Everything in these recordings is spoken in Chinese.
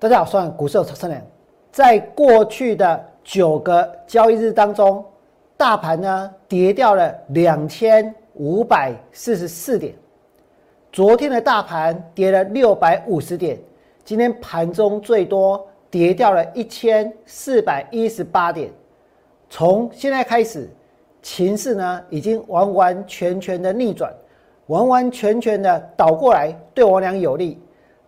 大家好，我是股市有车良。在过去的九个交易日当中，大盘呢跌掉了两千五百四十四点。昨天的大盘跌了六百五十点，今天盘中最多跌掉了一千四百一十八点。从现在开始，情势呢已经完完全全的逆转，完完全全的倒过来，对我俩有利。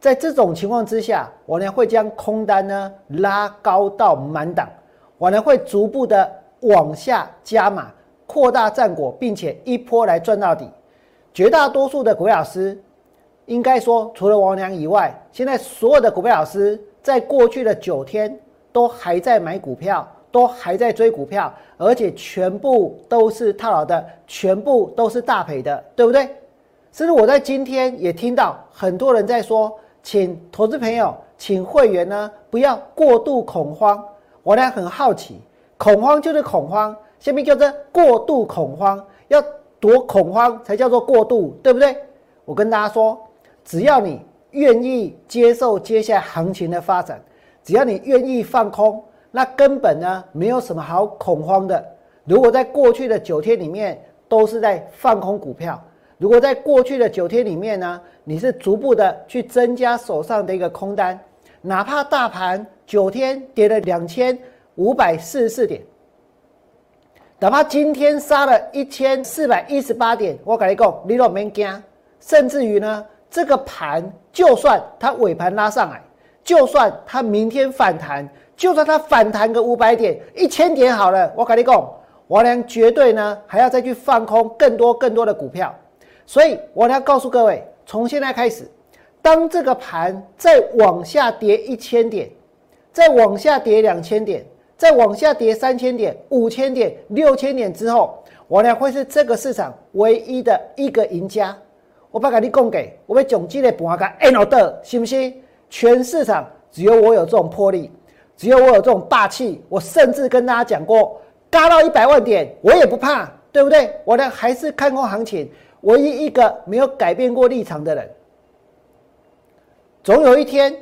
在这种情况之下，我呢会将空单呢拉高到满档，我呢会逐步的往下加码，扩大战果，并且一波来赚到底。绝大多数的股票老师，应该说除了王良以外，现在所有的股票老师在过去的九天都还在买股票，都还在追股票，而且全部都是套牢的，全部都是大赔的，对不对？甚至我在今天也听到很多人在说。请投资朋友，请会员呢不要过度恐慌。我呢很好奇，恐慌就是恐慌，下面叫做过度恐慌，要多恐慌才叫做过度，对不对？我跟大家说，只要你愿意接受接下来行情的发展，只要你愿意放空，那根本呢没有什么好恐慌的。如果在过去的九天里面都是在放空股票。如果在过去的九天里面呢，你是逐步的去增加手上的一个空单，哪怕大盘九天跌了两千五百四十四点，哪怕今天杀了一千四百一十八点，我跟你讲，你都没惊。甚至于呢，这个盘就算它尾盘拉上来，就算它明天反弹，就算它反弹个五百点、一千点好了，我跟你讲，我俩绝对呢还要再去放空更多更多的股票。所以我要告诉各位，从现在开始，当这个盘再往下跌一千点，再往下跌两千点，再往下跌三千点、五千点、六千点之后，我呢会是这个市场唯一的一个赢家。我把给你供给，我被总积的补个 N 的，信不信？全市场只有我有这种魄力，只有我有这种霸气。我甚至跟大家讲过，嘎到一百万点我也不怕，对不对？我呢还是看空行情。唯一一个没有改变过立场的人，总有一天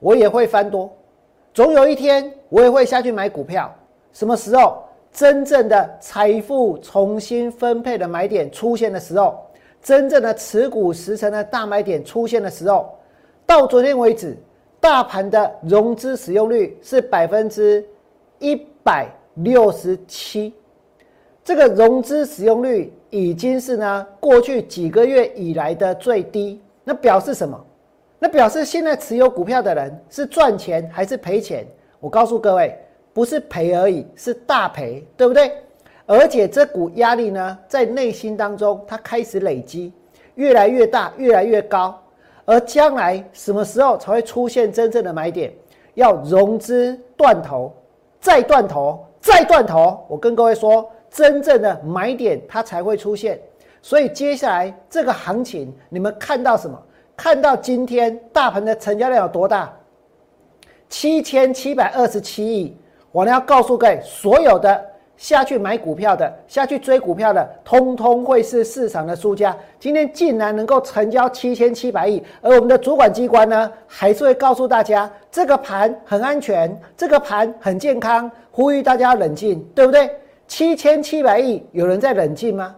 我也会翻多，总有一天我也会下去买股票。什么时候真正的财富重新分配的买点出现的时候，真正的持股十成的大买点出现的时候，到昨天为止，大盘的融资使用率是百分之一百六十七。这个融资使用率已经是呢过去几个月以来的最低，那表示什么？那表示现在持有股票的人是赚钱还是赔钱？我告诉各位，不是赔而已，是大赔，对不对？而且这股压力呢，在内心当中它开始累积，越来越大，越来越高。而将来什么时候才会出现真正的买点？要融资断头，再断头，再断头。我跟各位说。真正的买点它才会出现，所以接下来这个行情，你们看到什么？看到今天大盘的成交量有多大？七千七百二十七亿。我呢要告诉各位，所有的下去买股票的、下去追股票的，通通会是市场的输家。今天竟然能够成交七千七百亿，而我们的主管机关呢，还是会告诉大家，这个盘很安全，这个盘很健康，呼吁大家冷静，对不对？七千七百亿，有人在冷静吗？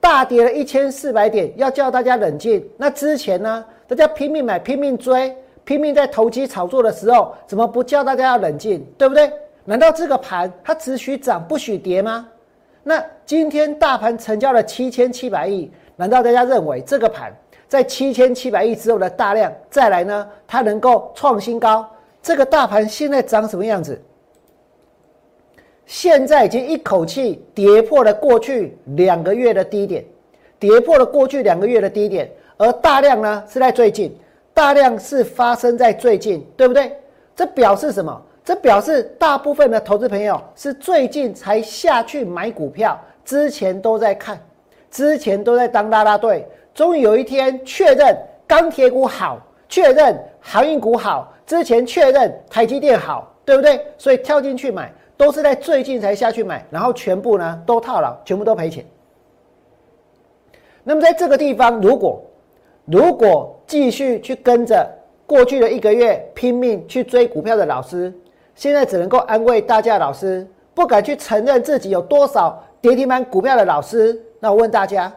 大跌了一千四百点，要叫大家冷静。那之前呢？大家拼命买、拼命追、拼命在投机炒作的时候，怎么不叫大家要冷静？对不对？难道这个盘它只许涨不许跌吗？那今天大盘成交了七千七百亿，难道大家认为这个盘在七千七百亿之后的大量再来呢？它能够创新高？这个大盘现在长什么样子？现在已经一口气跌破了过去两个月的低点，跌破了过去两个月的低点，而大量呢是在最近，大量是发生在最近，对不对？这表示什么？这表示大部分的投资朋友是最近才下去买股票，之前都在看，之前都在当拉拉队，终于有一天确认钢铁股好，确认航运股好，之前确认台积电好，对不对？所以跳进去买。都是在最近才下去买，然后全部呢都套牢，全部都赔钱。那么在这个地方，如果如果继续去跟着过去的一个月拼命去追股票的老师，现在只能够安慰大家，老师不敢去承认自己有多少跌停板股票的老师。那我问大家，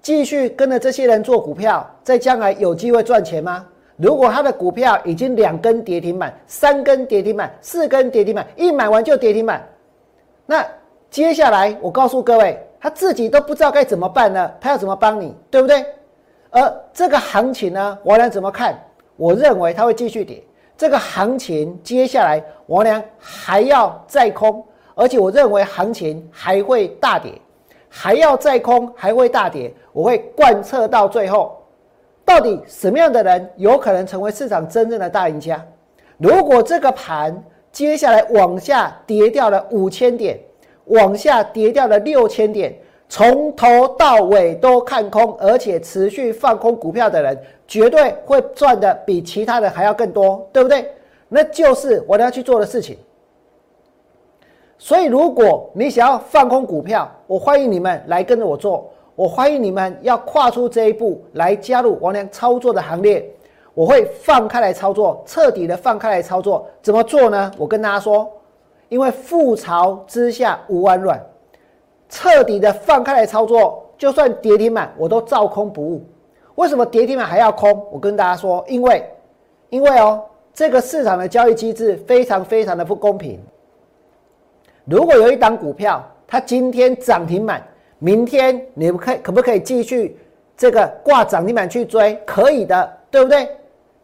继续跟着这些人做股票，在将来有机会赚钱吗？如果他的股票已经两根跌停板、三根跌停板、四根跌停板，一买完就跌停板，那接下来我告诉各位，他自己都不知道该怎么办呢？他要怎么帮你，对不对？而这个行情呢，王良怎么看？我认为它会继续跌。这个行情接下来王良还要再空，而且我认为行情还会大跌，还要再空，还会大跌。我会贯彻到最后。到底什么样的人有可能成为市场真正的大赢家？如果这个盘接下来往下跌掉了五千点，往下跌掉了六千点，从头到尾都看空，而且持续放空股票的人，绝对会赚的比其他人还要更多，对不对？那就是我要去做的事情。所以，如果你想要放空股票，我欢迎你们来跟着我做。我欢迎你们要跨出这一步来加入王良操作的行列。我会放开来操作，彻底的放开来操作。怎么做呢？我跟大家说，因为覆巢之下无完卵，彻底的放开来操作，就算跌停板我都照空不误。为什么跌停板还要空？我跟大家说，因为，因为哦，这个市场的交易机制非常非常的不公平。如果有一档股票，它今天涨停板。明天你们可可不可以继续这个挂涨停板去追？可以的，对不对？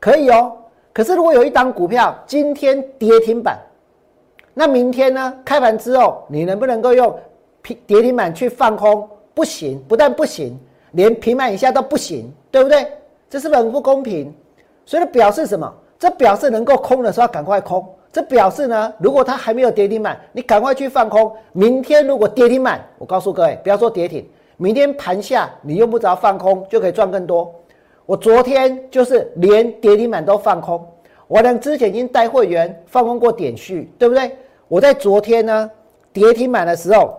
可以哦。可是如果有一档股票今天跌停板，那明天呢？开盘之后你能不能够用平跌停板去放空？不行，不但不行，连平板以下都不行，对不对？这是不是很不公平？所以表示什么？这表示能够空的时候赶快空。这表示呢，如果它还没有跌停板，你赶快去放空。明天如果跌停板，我告诉各位，不要说跌停，明天盘下你用不着放空就可以赚更多。我昨天就是连跌停板都放空，我呢之前已经带会员放空过点序，对不对？我在昨天呢跌停板的时候，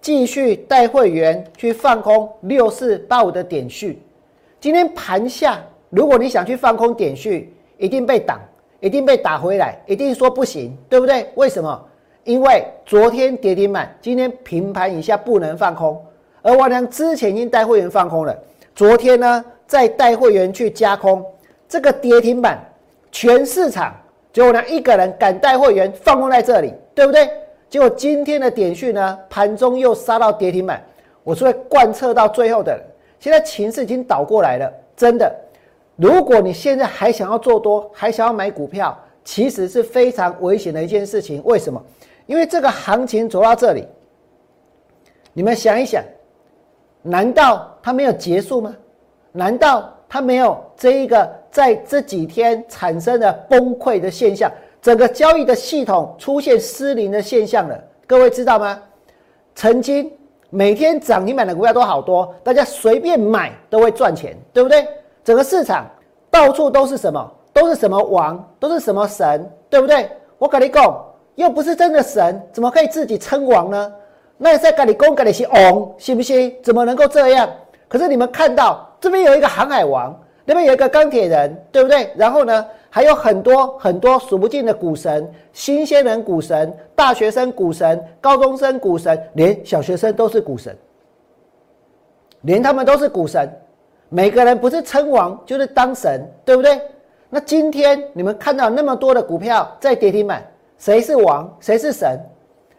继续带会员去放空六四八五的点序。今天盘下，如果你想去放空点序，一定被挡。一定被打回来，一定说不行，对不对？为什么？因为昨天跌停板，今天平盘以下不能放空，而我良之前已经带会员放空了，昨天呢再带会员去加空，这个跌停板，全市场就我良一个人敢带会员放空在这里，对不对？结果今天的点讯呢，盘中又杀到跌停板，我是会贯彻到最后的。现在情势已经倒过来了，真的。如果你现在还想要做多，还想要买股票，其实是非常危险的一件事情。为什么？因为这个行情走到这里，你们想一想，难道它没有结束吗？难道它没有这一个在这几天产生的崩溃的现象，整个交易的系统出现失灵的现象了？各位知道吗？曾经每天涨停板的股票都好多，大家随便买都会赚钱，对不对？整个市场到处都是什么？都是什么王？都是什么神？对不对？我跟你讲，又不是真的神，怎么可以自己称王呢？那在跟你讲，跟你是王，信不信？怎么能够这样？可是你们看到这边有一个航海王，那边有一个钢铁人，对不对？然后呢，还有很多很多数不尽的股神，新鲜人股神，大学生股神，高中生股神，连小学生都是股神，连他们都是股神。每个人不是称王就是当神，对不对？那今天你们看到那么多的股票在跌停板，谁是王，谁是神？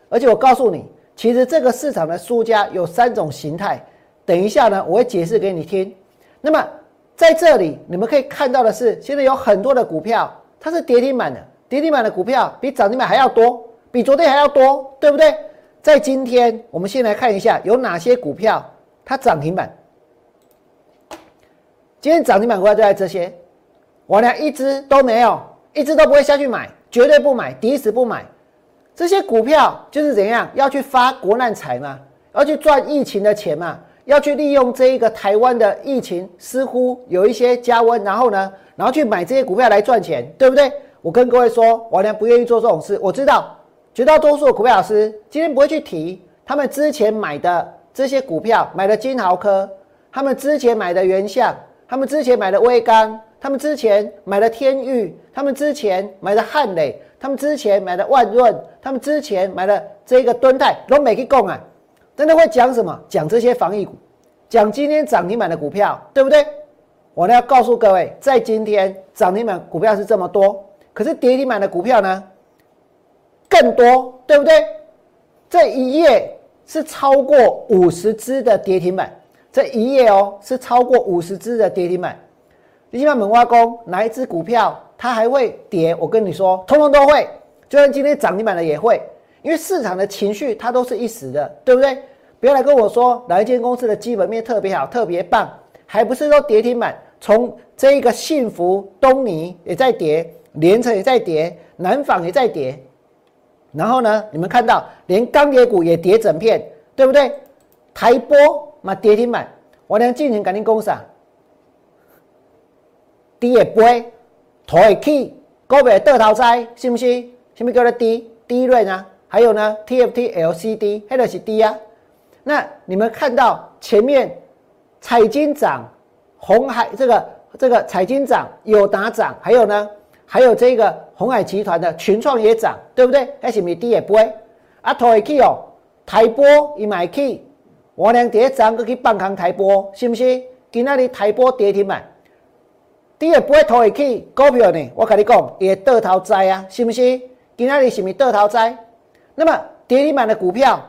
而且我告诉你，其实这个市场的输家有三种形态。等一下呢，我会解释给你听。那么在这里你们可以看到的是，现在有很多的股票它是跌停板的，跌停板的股票比涨停板还要多，比昨天还要多，对不对？在今天，我们先来看一下有哪些股票它涨停板。今天涨停板股票就在这些，我俩一只都没有，一只都不会下去买，绝对不买，第一时不买。这些股票就是怎样要去发国难财嘛，要去赚疫情的钱嘛，要去利用这一个台湾的疫情似乎有一些加温，然后呢，然后去买这些股票来赚钱，对不对？我跟各位说，我俩不愿意做这种事。我知道绝大多数的股票老师今天不会去提他们之前买的这些股票，买的金豪科，他们之前买的原相。他们之前买的威钢，他们之前买的天域，他们之前买的汉磊，他们之前买的万润，他们之前买的这个敦泰，都没去供啊，真的会讲什么？讲这些防疫股，讲今天涨停板的股票，对不对？我呢要告诉各位，在今天涨停板股票是这么多，可是跌停板的股票呢更多，对不对？这一页是超过五十只的跌停板，这一页哦是超过五十只的跌停板。你像门挖工哪一只股票它还会跌？我跟你说，通通都会。就算今天涨停板的也会，因为市场的情绪它都是一时的，对不对？不要来跟我说哪一间公司的基本面特别好、特别棒，还不是说跌停板？从这一个幸福东尼也在跌，连城也在跌，南纺也在跌。然后呢，你们看到连钢铁股也跌整片，对不对？台波嘛跌停板，我俩进行赶紧攻上。低也不会，头会起，股票倒头栽，是不是？什么叫做低？低润啊？还有呢？TFT LCD，那个是低啊。那你们看到前面彩金涨，红海这个这个彩金涨，友达涨，还有呢？还有这个红海集团的群创也涨，对不对？还是咪低也不会？啊，头会起哦，台波伊买起，我俩第一涨去放空台波，是不是？今仔日台波跌停板。第二不会投下去股票呢？我跟你讲，也倒头栽啊，是不是？今天你是不是倒头栽？那么跌停板的股票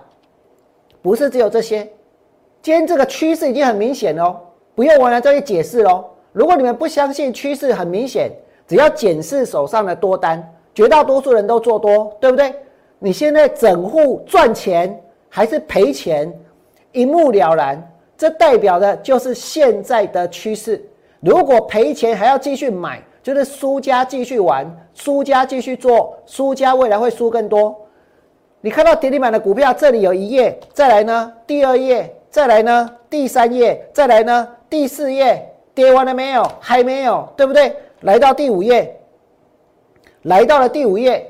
不是只有这些，今天这个趋势已经很明显哦，不用我来再去解释喽。如果你们不相信趋势很明显，只要检视手上的多单，绝大多数人都做多，对不对？你现在整户赚钱还是赔钱，一目了然。这代表的就是现在的趋势。如果赔钱还要继续买，就是输家继续玩，输家继续做，输家未来会输更多。你看到跌停板的股票，这里有一页，再来呢，第二页，再来呢，第三页，再来呢，第四页，跌完了没有？还没有，对不对？来到第五页，来到了第五页，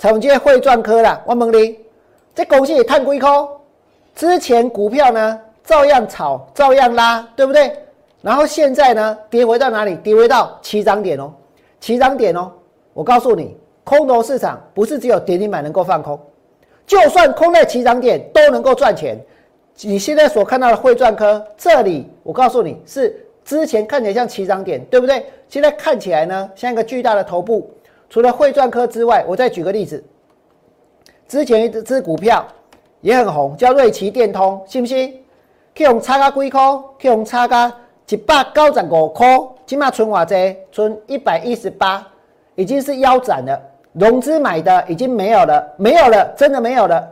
承接汇赚科了。我问你，这公司也探几块？之前股票呢，照样炒，照样拉，对不对？然后现在呢，跌回到哪里？跌回到起涨点哦，起涨点哦。我告诉你，空头市场不是只有跌停板能够放空，就算空在起涨点都能够赚钱。你现在所看到的汇赚科，这里我告诉你是之前看起来像起涨点，对不对？现在看起来呢，像一个巨大的头部。除了汇赚科之外，我再举个例子，之前一只股票也很红，叫瑞奇电通，信不信？可以用差价几块，可以用差价。一百九十五块，今码存偌济？存一百一十八，已经是腰斩了。融资买的已经没有了，没有了，真的没有了。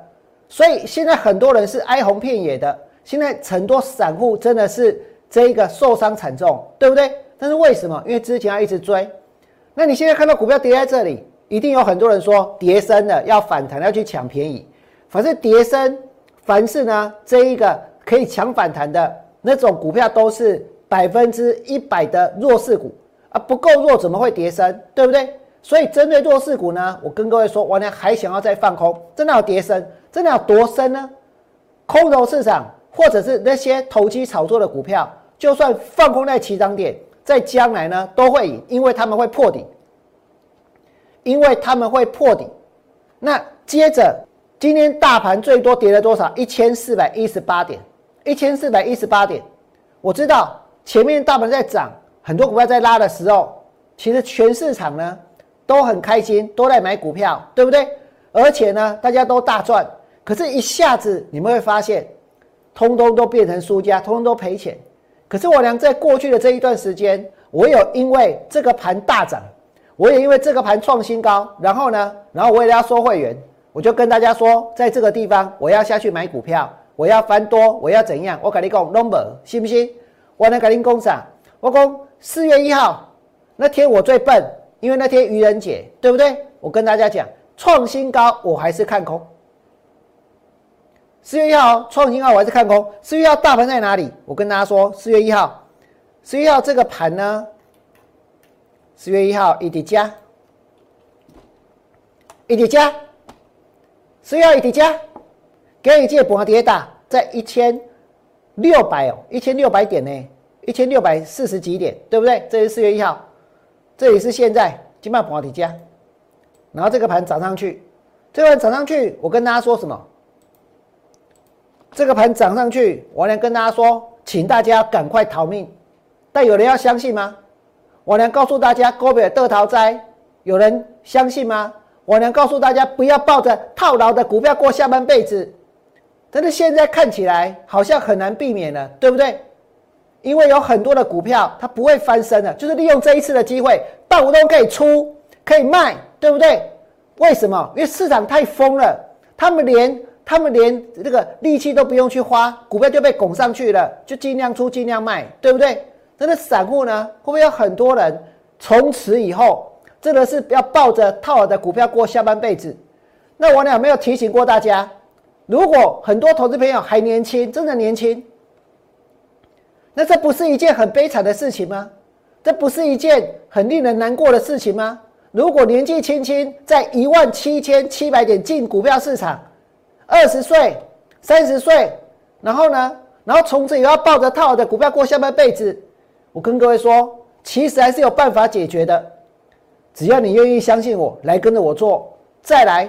所以现在很多人是哀鸿遍野的。现在很多散户真的是这一个受伤惨重，对不对？但是为什么？因为之前要一直追。那你现在看到股票跌在这里，一定有很多人说跌升了，要反弹，要去抢便宜。反正跌升，凡是呢这一个可以强反弹的那种股票都是。百分之一百的弱势股啊，不够弱怎么会跌升？对不对？所以针对弱势股呢，我跟各位说，我呢还想要再放空，真的要跌升，真的要多深呢？空头市场或者是那些投机炒作的股票，就算放空在起涨点，在将来呢都会赢，因为他们会破底，因为他们会破底。那接着今天大盘最多跌了多少？一千四百一十八点，一千四百一十八点，我知道。前面大盘在涨，很多股票在拉的时候，其实全市场呢都很开心，都在买股票，对不对？而且呢，大家都大赚。可是，一下子你们会发现，通通都变成输家，通通都赔钱。可是，我娘在过去的这一段时间，我有因为这个盘大涨，我也因为这个盘创新高，然后呢，然后我也要收会员，我就跟大家说，在这个地方我要下去买股票，我要翻多，我要怎样？我跟你讲，number 信不信？我能给您讲啥？我讲四月一号那天我最笨，因为那天愚人节，对不对？我跟大家讲，创新高我还是看空。四月一号创新高我还是看空。四月一号大盘在哪里？我跟大家说，四月一号，四月一号这个盘呢？四月一号一叠加，一叠加，四月一号一叠加，给一届盘跌大在一千。六百哦，一千六百点呢，一千六百四十几点，对不对？这是四月一号。这里是现在金麦保底价，然后这个盘涨上去，这个盘涨上去，我跟大家说什么？这个盘涨上去，我娘跟大家说，请大家赶快逃命。但有人要相信吗？我能告诉大家，高北得逃灾，有人相信吗？我娘告诉大家，不要抱着套牢的股票过下半辈子。但是现在看起来好像很难避免了，对不对？因为有很多的股票它不会翻身的，就是利用这一次的机会，到股东可以出，可以卖，对不对？为什么？因为市场太疯了，他们连。他们连这个力气都不用去花，股票就被拱上去了，就尽量出尽量卖，对不对？那散户呢？会不会有很多人从此以后真的是要抱着套好的股票过下半辈子？那我俩没有提醒过大家，如果很多投资朋友还年轻，真的年轻，那这不是一件很悲惨的事情吗？这不是一件很令人难过的事情吗？如果年纪轻轻在一万七千七百点进股票市场，二十岁、三十岁，然后呢？然后从此以后抱着套的股票过下半辈子。我跟各位说，其实还是有办法解决的，只要你愿意相信我，来跟着我做。再来，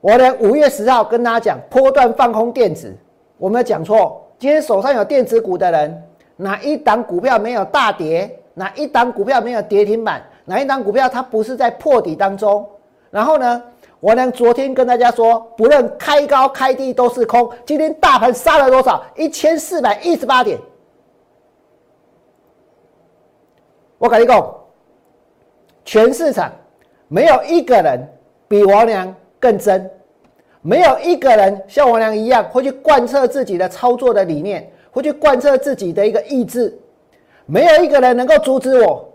我呢五月十号跟大家讲，波段放空电子，我没有讲错。今天手上有电子股的人，哪一档股票没有大跌？哪一档股票没有跌停板？哪一档股票它不是在破底当中？然后呢？我呢，昨天跟大家说，不论开高开低都是空。今天大盘杀了多少？一千四百一十八点。我跟你讲，全市场没有一个人比王良更真，没有一个人像王良一样会去贯彻自己的操作的理念，会去贯彻自己的一个意志。没有一个人能够阻止我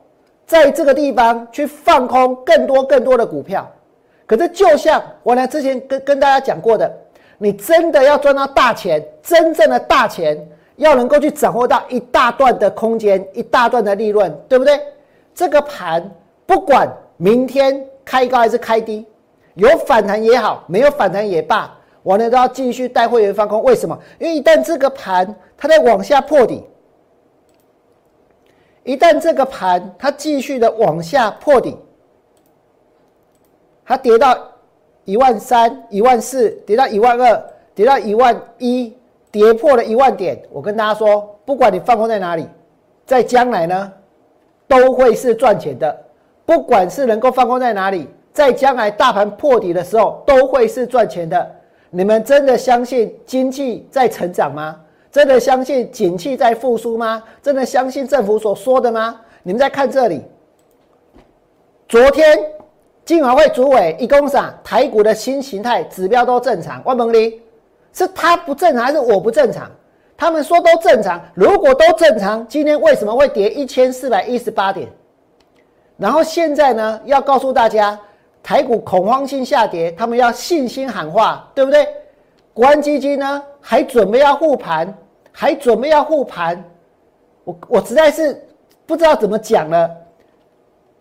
在这个地方去放空更多更多的股票。可是，就像我呢之前跟跟大家讲过的，你真的要赚到大钱，真正的大钱，要能够去掌握到一大段的空间，一大段的利润，对不对？这个盘不管明天开高还是开低，有反弹也好，没有反弹也罢，我呢都要继续带会员放空。为什么？因为一旦这个盘它在往下破底，一旦这个盘它继续的往下破底。它跌到一万三、一万四，跌到一万二，跌到一万一，跌破了一万点。我跟大家说，不管你放空在哪里，在将来呢，都会是赚钱的。不管是能够放空在哪里，在将来大盘破底的时候，都会是赚钱的。你们真的相信经济在成长吗？真的相信景气在复苏吗？真的相信政府所说的吗？你们在看这里，昨天。金华会主委一共上台股的新形态指标都正常，万蒙利是他不正常还是我不正常？他们说都正常，如果都正常，今天为什么会跌一千四百一十八点？然后现在呢，要告诉大家台股恐慌性下跌，他们要信心喊话，对不对？国安基金呢还准备要护盘，还准备要护盘，我我实在是不知道怎么讲了。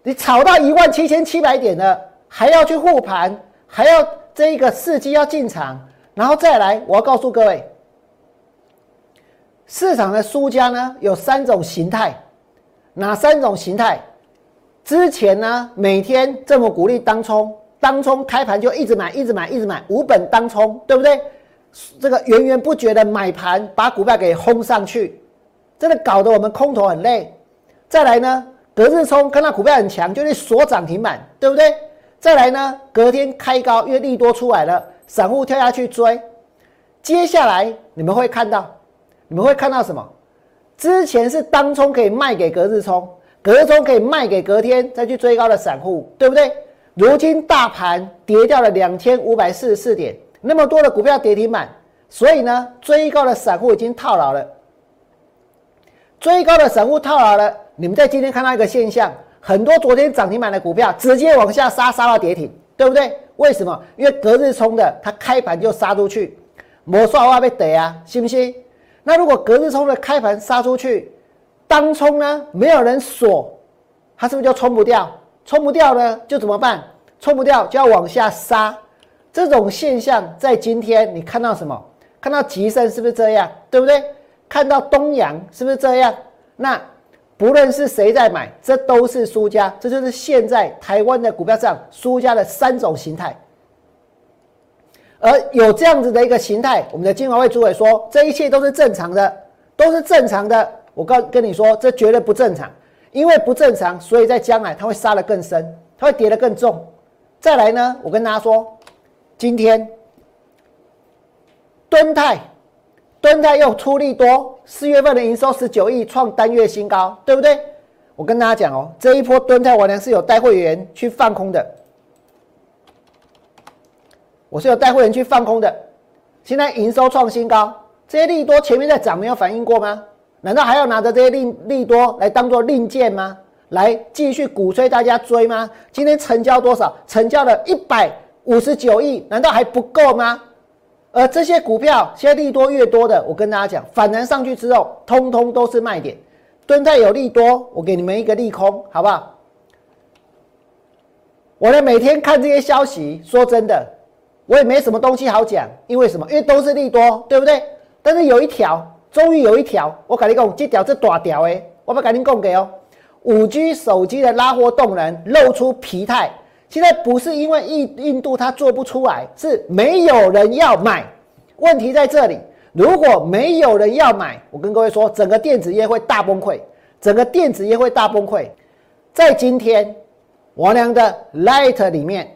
你炒到一万七千七百点了，还要去护盘，还要这一个伺机要进场，然后再来。我要告诉各位，市场的输家呢有三种形态，哪三种形态？之前呢每天这么鼓励当冲，当冲开盘就一直买，一直买，一直买，五本当冲，对不对？这个源源不绝的买盘把股票给轰上去，真的搞得我们空头很累。再来呢？隔日冲看到股票很强，就是锁涨停板，对不对？再来呢，隔天开高，因为利多出来了，散户跳下去追。接下来你们会看到，你们会看到什么？之前是当冲可以卖给隔日冲，隔周可以卖给隔天再去追高的散户，对不对？如今大盘跌掉了两千五百四十四点，那么多的股票跌停板，所以呢，追高的散户已经套牢了。追高的散户套牢了。你们在今天看到一个现象，很多昨天涨停板的股票直接往下杀，杀到跌停，对不对？为什么？因为隔日冲的，它开盘就杀出去，魔刷话被得啊，信不信？那如果隔日冲的开盘杀出去，当冲呢，没有人锁，它是不是就冲不掉？冲不掉呢，就怎么办？冲不掉就要往下杀。这种现象在今天你看到什么？看到吉盛是不是这样？对不对？看到东阳是不是这样？那。不论是谁在买，这都是输家。这就是现在台湾的股票上输家的三种形态。而有这样子的一个形态，我们的金华会主委说，这一切都是正常的，都是正常的。我告跟你说，这绝对不正常，因为不正常，所以在将来它会杀得更深，它会跌得更重。再来呢，我跟大家说，今天敦泰，敦泰又出利多，四月份的营收十九亿，创单月新高，对不对？我跟大家讲哦，这一波敦泰我娘是有带会员去放空的。我是有带会员去放空的，现在营收创新高，这些利多前面在涨没有反应过吗？难道还要拿着这些利利多来当做令箭吗？来继续鼓吹大家追吗？今天成交多少？成交了一百五十九亿，难道还不够吗？而这些股票现在利多越多的，我跟大家讲，反弹上去之后，通通都是卖点。蹲泰有利多，我给你们一个利空，好不好？我呢每天看这些消息，说真的。我也没什么东西好讲，因为什么？因为都是利多，对不对？但是有一条，终于有一条，我跟你讲，这条是大条诶，我不赶紧供给哦。五 G 手机的拉货动能露出疲态，现在不是因为印印度它做不出来，是没有人要买。问题在这里，如果没有人要买，我跟各位说，整个电子业会大崩溃，整个电子业会大崩溃。在今天，王良的 Light 里面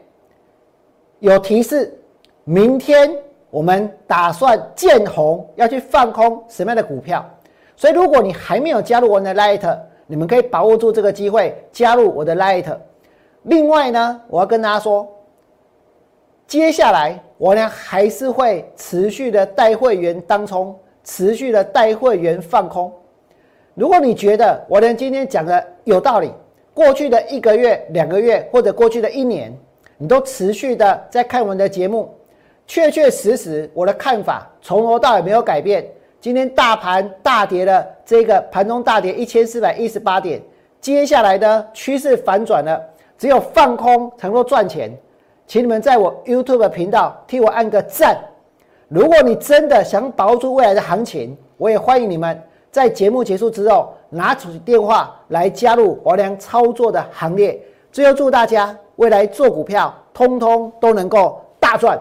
有提示。明天我们打算见红，要去放空什么样的股票？所以如果你还没有加入我的 Light，你们可以把握住这个机会加入我的 Light。另外呢，我要跟大家说，接下来我呢还是会持续的带会员当冲，持续的带会员放空。如果你觉得我呢今天讲的有道理，过去的一个月、两个月或者过去的一年，你都持续的在看我们的节目。确确实实，我的看法从头到尾没有改变。今天大盘大跌了，这个盘中大跌一千四百一十八点，接下来的趋势反转了，只有放空才能够赚钱。请你们在我 YouTube 频道替我按个赞。如果你真的想把握住未来的行情，我也欢迎你们在节目结束之后拿出电话来加入华良操作的行列。最后祝大家未来做股票，通通都能够大赚。